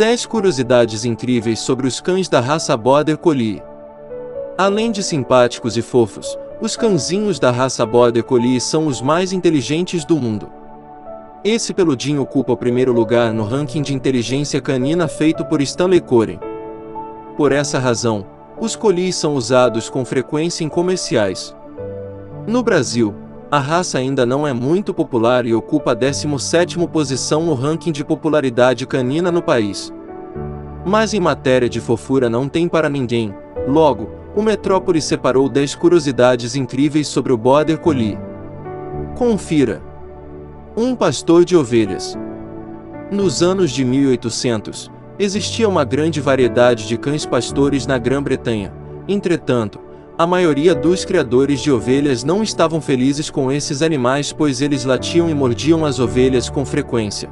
10 curiosidades incríveis sobre os cães da raça Border Collie. Além de simpáticos e fofos, os cãezinhos da raça Border Collie são os mais inteligentes do mundo. Esse peludinho ocupa o primeiro lugar no ranking de inteligência canina feito por Stanley Coren. Por essa razão, os colis são usados com frequência em comerciais. No Brasil, a raça ainda não é muito popular e ocupa a 17ª posição no ranking de popularidade canina no país. Mas em matéria de fofura não tem para ninguém, logo, o Metrópole separou 10 curiosidades incríveis sobre o Border Collie. Confira. Um pastor de ovelhas. Nos anos de 1800, existia uma grande variedade de cães pastores na Grã-Bretanha. Entretanto, a maioria dos criadores de ovelhas não estavam felizes com esses animais pois eles latiam e mordiam as ovelhas com frequência.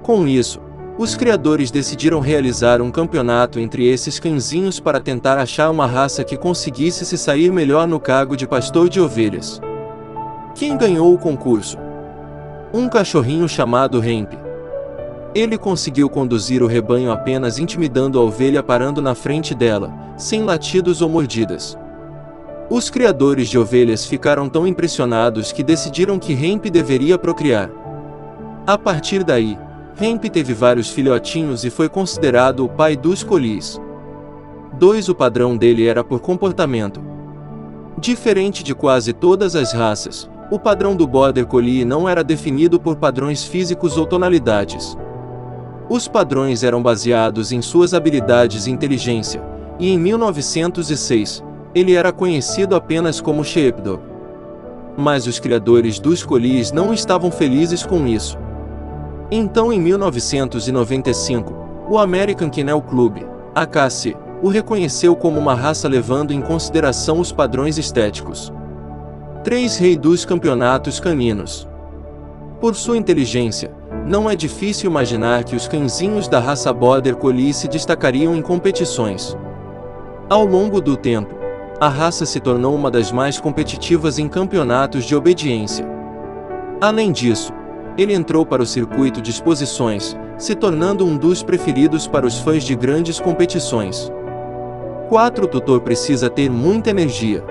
Com isso, os criadores decidiram realizar um campeonato entre esses cãezinhos para tentar achar uma raça que conseguisse se sair melhor no cargo de pastor de ovelhas. Quem ganhou o concurso? Um cachorrinho chamado Hemp. Ele conseguiu conduzir o rebanho apenas intimidando a ovelha parando na frente dela, sem latidos ou mordidas. Os criadores de ovelhas ficaram tão impressionados que decidiram que Hemp deveria procriar. A partir daí, Hemp teve vários filhotinhos e foi considerado o pai dos colis. 2. O padrão dele era por comportamento. Diferente de quase todas as raças, o padrão do Border Collie não era definido por padrões físicos ou tonalidades. Os padrões eram baseados em suas habilidades e inteligência, e em 1906, ele era conhecido apenas como Sheepdog. Mas os criadores dos Collies não estavam felizes com isso. Então, em 1995, o American Kennel Club, AKC, o reconheceu como uma raça levando em consideração os padrões estéticos. 3 Rei dos Campeonatos Caninos. Por sua inteligência, não é difícil imaginar que os cãezinhos da raça Border Collie se destacariam em competições. Ao longo do tempo, a raça se tornou uma das mais competitivas em campeonatos de obediência. Além disso, ele entrou para o circuito de exposições, se tornando um dos preferidos para os fãs de grandes competições. 4. O tutor precisa ter muita energia.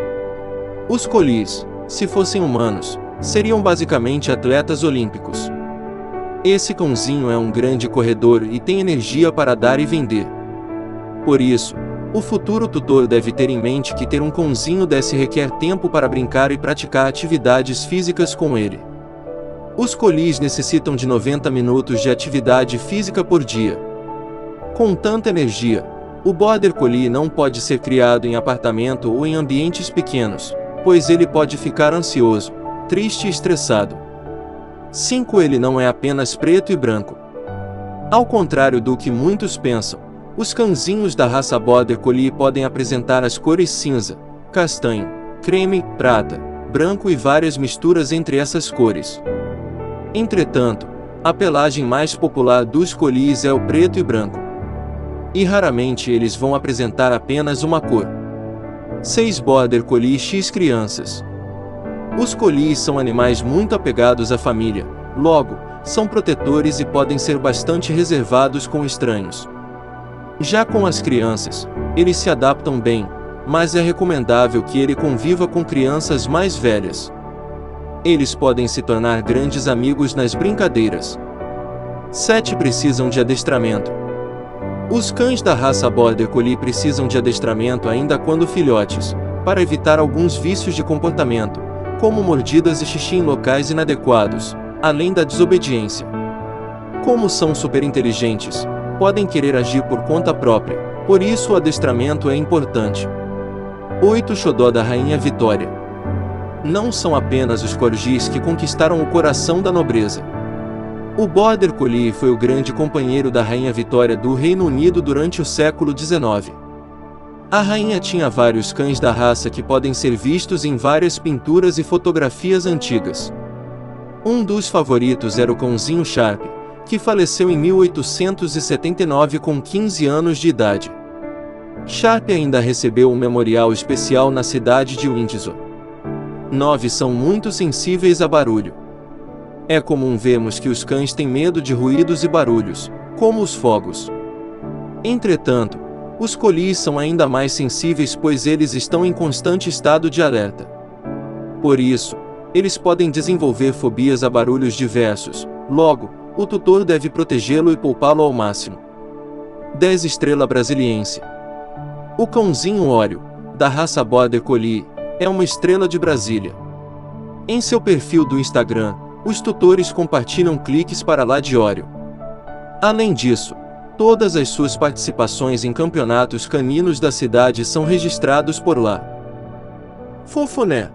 Os colis, se fossem humanos, seriam basicamente atletas olímpicos. Esse cãozinho é um grande corredor e tem energia para dar e vender. Por isso, o futuro tutor deve ter em mente que ter um cãozinho desse requer tempo para brincar e praticar atividades físicas com ele. Os colis necessitam de 90 minutos de atividade física por dia. Com tanta energia, o Border Collie não pode ser criado em apartamento ou em ambientes pequenos, pois ele pode ficar ansioso, triste e estressado. 5. Ele não é apenas preto e branco. Ao contrário do que muitos pensam, os cãezinhos da raça Border Collie podem apresentar as cores cinza, castanho, creme, prata, branco e várias misturas entre essas cores. Entretanto, a pelagem mais popular dos colis é o preto e branco. E raramente eles vão apresentar apenas uma cor. 6 Border Collie X Crianças Os colis são animais muito apegados à família, logo, são protetores e podem ser bastante reservados com estranhos. Já com as crianças, eles se adaptam bem, mas é recomendável que ele conviva com crianças mais velhas. Eles podem se tornar grandes amigos nas brincadeiras. 7 precisam de adestramento. Os cães da raça Border Collie precisam de adestramento ainda quando filhotes, para evitar alguns vícios de comportamento, como mordidas e xixi em locais inadequados, além da desobediência. Como são superinteligentes, podem querer agir por conta própria, por isso o adestramento é importante. 8 Xodó da Rainha Vitória Não são apenas os corgis que conquistaram o coração da nobreza. O Border Collie foi o grande companheiro da Rainha Vitória do Reino Unido durante o século XIX. A rainha tinha vários cães da raça que podem ser vistos em várias pinturas e fotografias antigas. Um dos favoritos era o cãozinho Sharp, que faleceu em 1879 com 15 anos de idade. Sharp ainda recebeu um memorial especial na cidade de Windsor. 9 são muito sensíveis a barulho. É comum vermos que os cães têm medo de ruídos e barulhos, como os fogos. Entretanto, os colis são ainda mais sensíveis pois eles estão em constante estado de alerta. Por isso, eles podem desenvolver fobias a barulhos diversos, logo, o tutor deve protegê-lo e poupá-lo ao máximo. 10 Estrela Brasiliense O cãozinho Óleo, da raça Border Collie, é uma estrela de Brasília. Em seu perfil do Instagram, os tutores compartilham cliques para lá de Óleo. Além disso, todas as suas participações em campeonatos caninos da cidade são registrados por lá. Fofoné